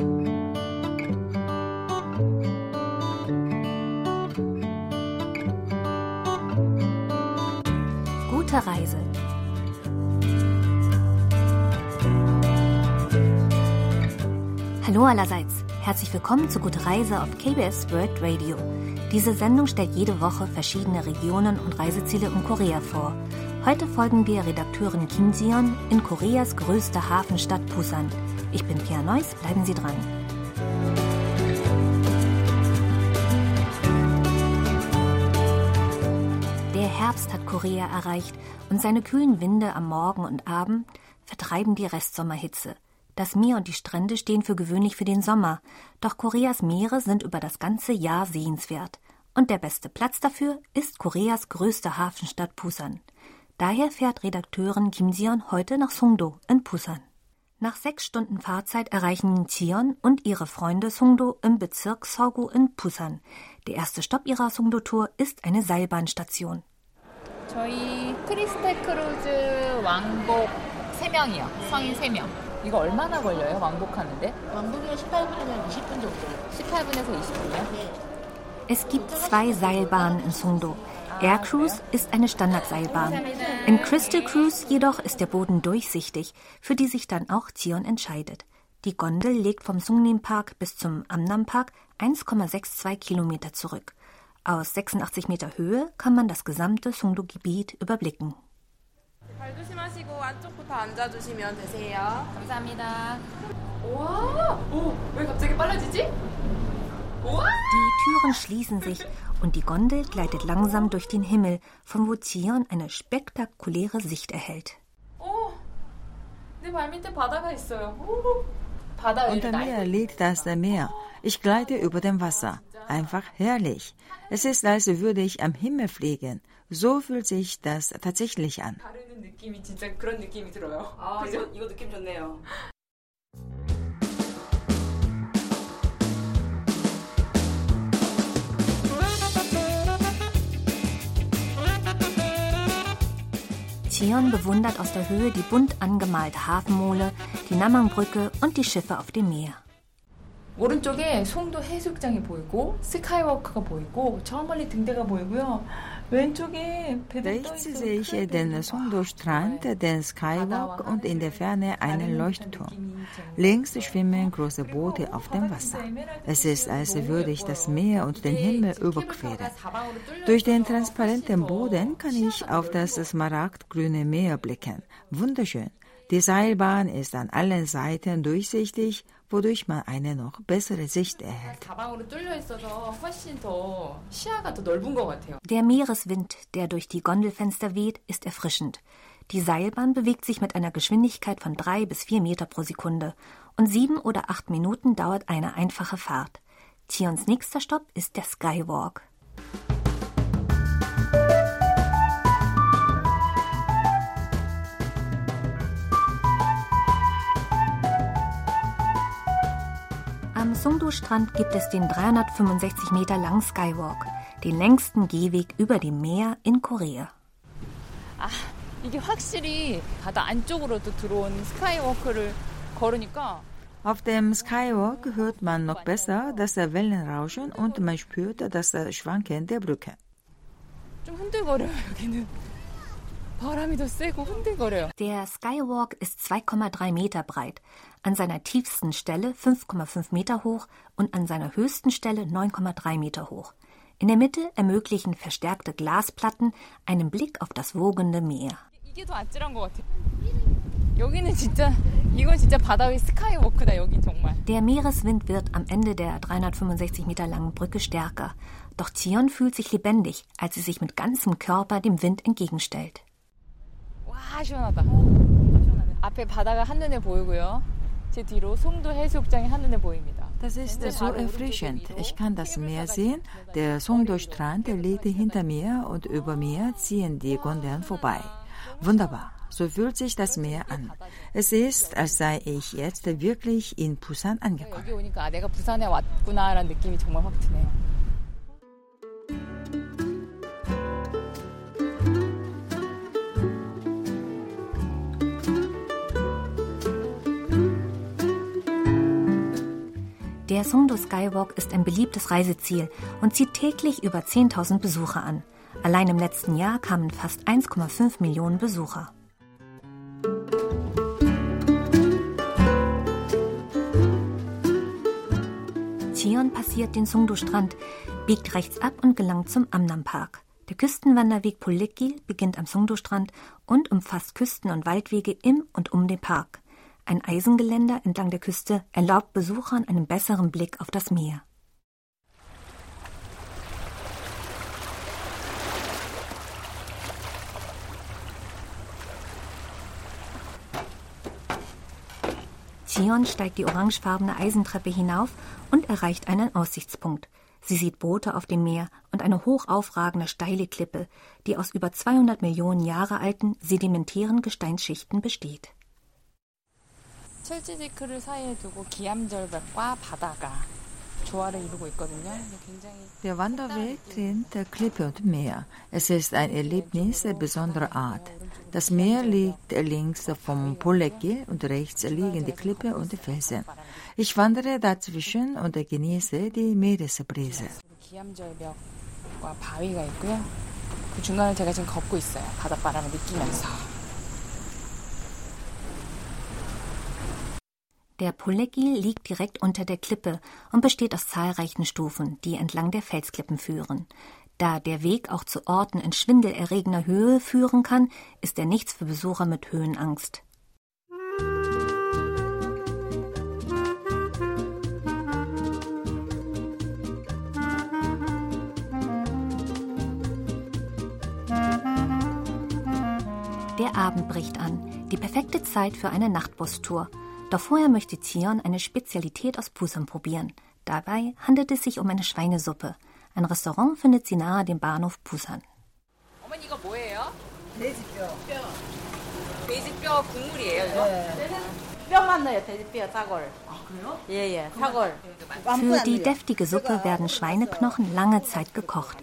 Gute Reise. Hallo allerseits. Herzlich willkommen zu Gute Reise auf KBS World Radio. Diese Sendung stellt jede Woche verschiedene Regionen und Reiseziele in Korea vor. Heute folgen wir Redakteurin Kim Sion in Koreas größter Hafenstadt Busan. Ich bin Pia Neuss, bleiben Sie dran. Der Herbst hat Korea erreicht und seine kühlen Winde am Morgen und Abend vertreiben die Restsommerhitze. Das Meer und die Strände stehen für gewöhnlich für den Sommer, doch Koreas Meere sind über das ganze Jahr sehenswert. Und der beste Platz dafür ist Koreas größte Hafenstadt Busan. Daher fährt Redakteurin Kim Sion heute nach Songdo in Busan. Nach sechs Stunden Fahrzeit erreichen Sion und ihre Freunde Songdo im Bezirk Seogu in Busan. Der erste Stopp ihrer Songdo-Tour ist eine Seilbahnstation. 저희 크리스탈 크루즈 왕복 3명이요. 성인 3명. 이거 얼마나 걸려요? 왕복하는데? 왕복이면 18분에서 20분 정도. 18분에서 20분이요? Es gibt zwei Seilbahnen in Songdo. Air Cruise ist eine Standardseilbahn. In Crystal Cruise jedoch ist der Boden durchsichtig, für die sich dann auch Zion entscheidet. Die Gondel legt vom Sungnim Park bis zum Amnam Park 1,62 Kilometer zurück. Aus 86 Meter Höhe kann man das gesamte Songdo-Gebiet überblicken. Augen schließen sich und die Gondel gleitet langsam durch den Himmel, von wo Zion eine spektakuläre Sicht erhält. Unter mir liegt das Meer. Ich gleite über dem Wasser. Einfach herrlich. Es ist, als würde ich am Himmel fliegen. So fühlt sich das tatsächlich an. Zion bewundert aus der Höhe die bunt angemalte Hafenmole, die Namangbrücke und die Schiffe auf dem Meer. 오른쪽에 송도 해수욕장이 보이고 스카이워크가 보이고 저 멀리 등대가 보이고요. Rechts sehe ich den Sundstrand, den Skywalk und in der Ferne einen Leuchtturm. Links schwimmen große Boote auf dem Wasser. Es ist, als würde ich das Meer und den Himmel überqueren. Durch den transparenten Boden kann ich auf das smaragdgrüne Meer blicken. Wunderschön. Die Seilbahn ist an allen Seiten durchsichtig wodurch man eine noch bessere Sicht erhält. Der Meereswind, der durch die Gondelfenster weht, ist erfrischend. Die Seilbahn bewegt sich mit einer Geschwindigkeit von drei bis vier Meter pro Sekunde und sieben oder acht Minuten dauert eine einfache Fahrt. Tions nächster Stopp ist der Skywalk. Songdo-Strand gibt es den 365 Meter langen Skywalk, den längsten Gehweg über dem Meer in Korea. 이게 확실히 바다 안쪽으로도 들어온 스카이워크를 걸으니까 Auf dem Skywalk hört man noch besser das Wellenrauschen und man spürt das Schwanken der Brücke. 좀 흔들거려요 여기는 바람이 더 세고 흔들거려요 Der Skywalk ist 2,3 Meter breit, an seiner tiefsten Stelle 5,5 Meter hoch und an seiner höchsten Stelle 9,3 Meter hoch. In der Mitte ermöglichen verstärkte Glasplatten einen Blick auf das wogende Meer. 이게 더 아찔한 것 같아요 여기는 진짜 이건 진짜 바다 위 스카이워크다 여긴 정말 Der Meereswind wird am Ende der 365 Meter langen Brücke stärker. Doch Zion fühlt sich lebendig, als sie sich mit ganzem Körper dem Wind entgegenstellt. 와 시원하다 앞에 바다가 한눈에 보이고요 제 뒤로 송도 해수욕장이 한눈에 보입니다 Das ist so erfrischend. Ich kann das Meer sehen. Der Songdo-Strand liegt hinter mir und über mir ziehen die Gondeln vorbei. Wunderbar. So fühlt sich das Meer an. Es ist, als sei ich jetzt wirklich in Busan angekommen. Der Songdo Skywalk ist ein beliebtes Reiseziel und zieht täglich über 10.000 Besucher an. Allein im letzten Jahr kamen fast 1,5 Millionen Besucher. Chion passiert den Songdo-Strand, biegt rechts ab und gelangt zum Amnam-Park. Der Küstenwanderweg Pulikil beginnt am Songdo-Strand und umfasst Küsten- und Waldwege im und um den Park. Ein Eisengeländer entlang der Küste erlaubt Besuchern einen besseren Blick auf das Meer. Chion steigt die orangefarbene Eisentreppe hinauf und erreicht einen Aussichtspunkt. Sie sieht Boote auf dem Meer und eine hochaufragende steile Klippe, die aus über 200 Millionen Jahre alten sedimentären Gesteinsschichten besteht. 첼지지크를 사이에 두고 기암절벽과 바다가 조화를 이루고 있거든요. Der Wanderweg dient der Klippe und Meer. Es ist ein Erlebnis besonderer Art. Das Meer liegt links vom Polegge und rechts liegen die Klippe und die Felsen. Ich wandere dazwischen und genieße die Meeresbrise. Ja, 바위가 있고요. 그 중간을 제가 지금 걷고 있어요. 바닷바람을 느끼면서. Der Pulegil liegt direkt unter der Klippe und besteht aus zahlreichen Stufen, die entlang der Felsklippen führen. Da der Weg auch zu Orten in schwindelerregender Höhe führen kann, ist er nichts für Besucher mit Höhenangst. Der Abend bricht an, die perfekte Zeit für eine Nachtbustour. Doch vorher möchte Zion eine Spezialität aus Busan probieren. Dabei handelt es sich um eine Schweinesuppe. Ein Restaurant findet sie nahe dem Bahnhof Busan. 어머니 이거 뭐예요? 돼지뼈. 뼈. 돼지뼈 국물이에요, 이거? 뼈만 넣어요, 돼지뼈, 사골. 아, 그래요? 예, 예, 사골. Für die deftige Suppe werden Schweineknochen lange Zeit gekocht.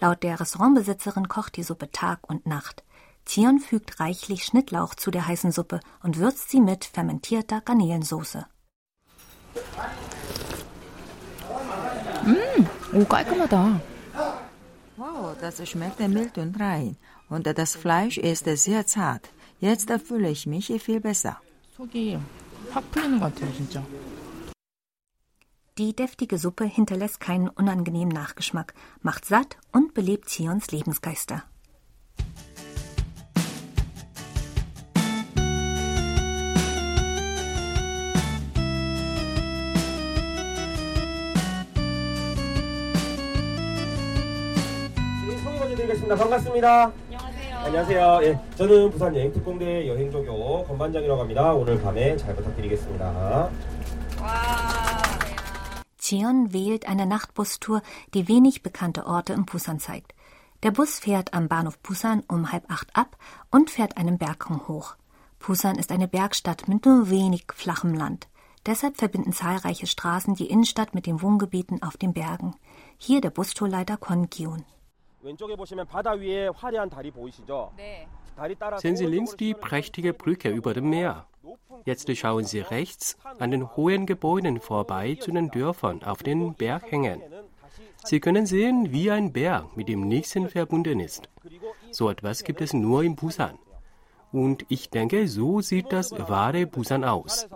Laut der Restaurantbesitzerin kocht die Suppe Tag und Nacht. Zion fügt reichlich Schnittlauch zu der heißen Suppe und würzt sie mit fermentierter Garnelensoße. Mmh, oh, guck mal da. Wow, das schmeckt mild und rein. Und das Fleisch ist sehr zart. Jetzt fühle ich mich viel besser. Die deftige Suppe hinterlässt keinen unangenehmen Nachgeschmack, macht satt und belebt Zions Lebensgeister. 드리겠습니다. 반갑습니다. 안녕하세요. 안녕하세요. 예, 저는 부산 여행특공대 여행조교 건반장이라고 합니다. 오늘 밤에 잘 부탁드리겠습니다. Cheon wählt eine Nachtbustour, die wenig bekannte Orte im Busan zeigt. Der Bus fährt am Bahnhof Busan um halb acht ab und fährt einen Berghang hoch. Busan ist eine Bergstadt mit nur wenig flachem Land. Deshalb verbinden zahlreiche Straßen die Innenstadt mit den Wohngebieten auf den Bergen. Hier der Bustourleiter Kwon Gyun. Sehen Sie links die prächtige Brücke über dem Meer. Jetzt schauen Sie rechts an den hohen Gebäuden vorbei zu den Dörfern auf den Berghängen. Sie können sehen, wie ein Berg mit dem nächsten verbunden ist. So etwas gibt es nur in Busan. Und ich denke, so sieht das wahre Busan aus.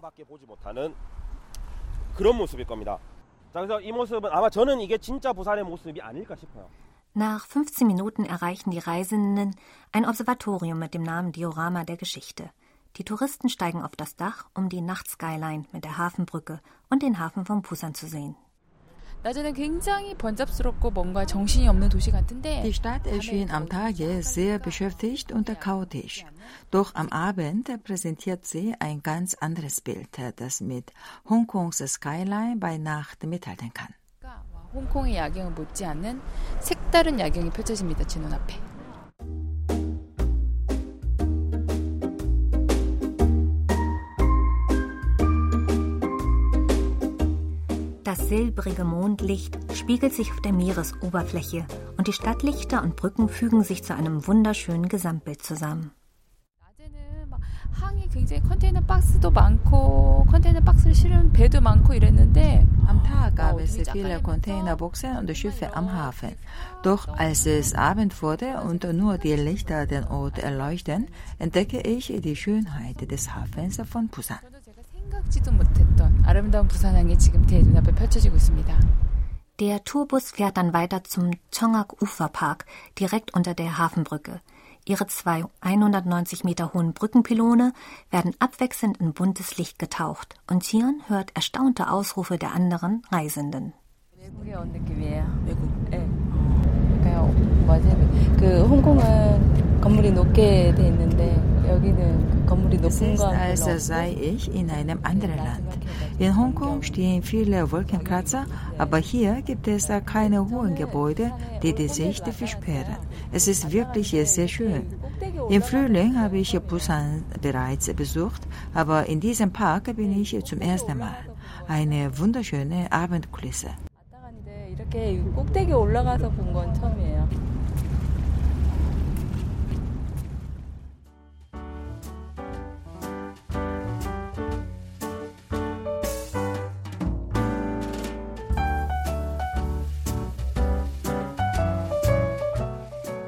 그런 모습일 겁니다. 자, 그래서 이 모습은 아마 저는 이게 진짜 부산의 모습이 아닐까 싶어요. Nach 15 Minuten erreichen die Reisenden ein Observatorium mit dem Namen Diorama der Geschichte. Die Touristen steigen auf das Dach, um die Nachtskyline mit der Hafenbrücke und den Hafen von Busan zu sehen. 낮에는 굉장히 번잡스럽고 뭔가 정신이 없는 도시 같은데 Die Stadt erschien am Tage sehr beschäftigt und chaotisch. Doch am Abend präsentiert sie ein ganz anderes Bild, das mit Hongkongs Skyline bei Nacht mithalten kann. 홍콩의 야경을 못지않는 색다른 야경이 펼쳐집니다. 제 눈앞에. Das silbrige Mondlicht spiegelt sich auf der Meeresoberfläche und die Stadtlichter und Brücken fügen sich zu einem wunderschönen Gesamtbild zusammen. 낮에는 막 항이 굉장히 컨테이너 박스도 많고 컨테이너 박스를 실은 배도 많고 이랬는데 am Tag gab es viele Containerboxen und Schiffe am Hafen. Doch als es Abend wurde und nur die Lichter den Ort erleuchten, entdecke ich die Schönheit des Hafens von Busan. 생각지도 못했던 아름다운 부산항이 지금 제 눈앞에 펼쳐지고 있습니다. Der Tourbus fährt dann weiter zum Chongak Uferpark, direkt unter der Hafenbrücke. Ihre zwei 190 Meter hohen Brückenpylone werden abwechselnd in buntes Licht getaucht und Tion hört erstaunte Ausrufe der anderen Reisenden. Es ist, als sei ich in einem anderen Land. In Hongkong stehen viele Wolkenkratzer, aber hier gibt es keine hohen Gebäude, die die Sicht versperren. Es ist wirklich sehr schön. Im Frühling habe ich Busan bereits besucht, aber in diesem Park bin ich zum ersten Mal. Eine wunderschöne Abendkulisse. 이렇게 꼭대기 올라가서 본 건 처음이에요.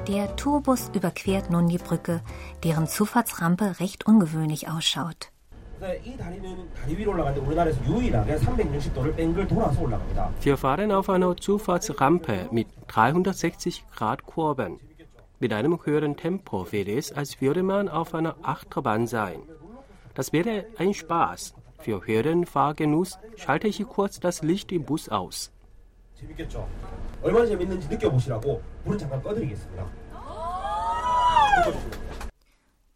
Der Tourbus überquert nun die Brücke, deren Zufahrtsrampe recht ungewöhnlich ausschaut. Wir fahren auf einer Zufahrtsrampe mit 360 Grad Kurven. Mit einem höheren Tempo wäre es, als würde man auf einer Achterbahn sein. Das wäre ein Spaß. Für höheren Fahrgenuss schalte ich kurz das Licht im Bus aus. 재밌겠죠? 얼마나 재밌는지 느껴보시라고 불은 잠깐 꺼드리겠습니다.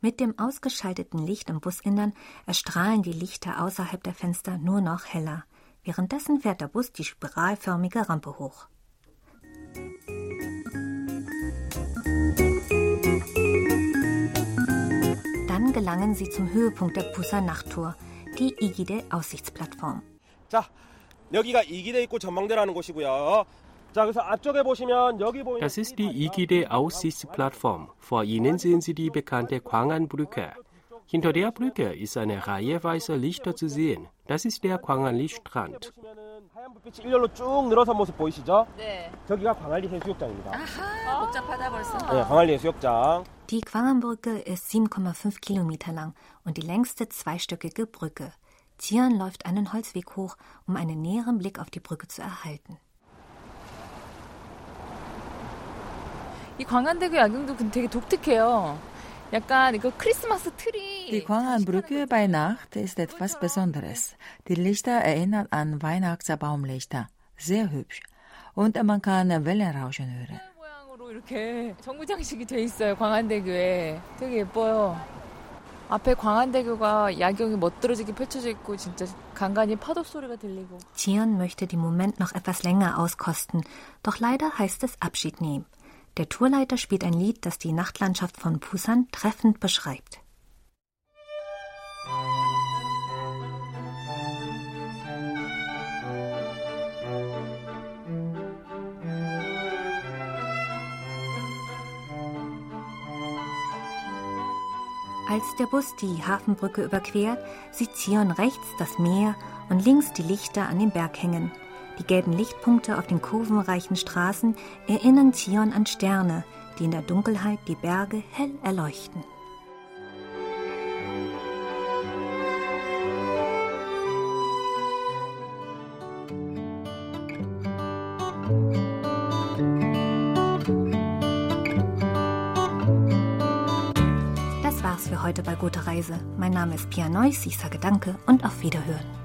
Mit dem ausgeschalteten Licht im Businnern erstrahlen die Lichter außerhalb der Fenster nur noch heller. Währenddessen fährt der Bus die spiralförmige Rampe hoch. Dann gelangen sie zum Höhepunkt der Busan Nachttour, die Igide Aussichtsplattform. 자, 여기가 이기대 입구 전망대라는 곳이고요. Das ist die IGD-Aussichtsplattform. Vor Ihnen sehen Sie die bekannte Kwangan-Brücke. Hinter der Brücke ist eine Reihe weißer Lichter zu sehen. Das ist der Kwangan-Lichtstrand. Die Kwangan-Brücke ist 7,5 Kilometer lang und die längste zweistöckige Brücke. Zian läuft einen Holzweg hoch, um einen näheren Blick auf die Brücke zu erhalten. 이 광안대교 야경도 되게 독특해요. 약간 이거 크리스마스 트리. Die Gwangan-Brücke bei Nacht ist etwas Besonderes. Die Lichter erinnern an Weihnachtsbaumlichter. Sehr hübsch. Und man kann Wellenrauschen hören. 모양으로 이렇게 정부장식이 돼 있어요. 광안대교에. 되게 예뻐요. 앞에 광안대교가 야경이 멋들어지게 펼쳐져 있고 진짜 간간히 파도 소리가 들리고. Zion möchte den Moment noch etwas länger auskosten, doch leider heißt es Abschied nehmen. Der Tourleiter spielt ein Lied, das die Nachtlandschaft von Busan treffend beschreibt. Als der Bus die Hafenbrücke überquert, sieht Zion rechts das Meer und links die Lichter an dem Berg hängen. Die gelben Lichtpunkte auf den kurvenreichen Straßen erinnern Zion an Sterne, die in der Dunkelheit die Berge hell erleuchten. Das war's für heute bei Gute Reise. Mein Name ist Pia Neuss, ich sage Danke und auf Wiederhören.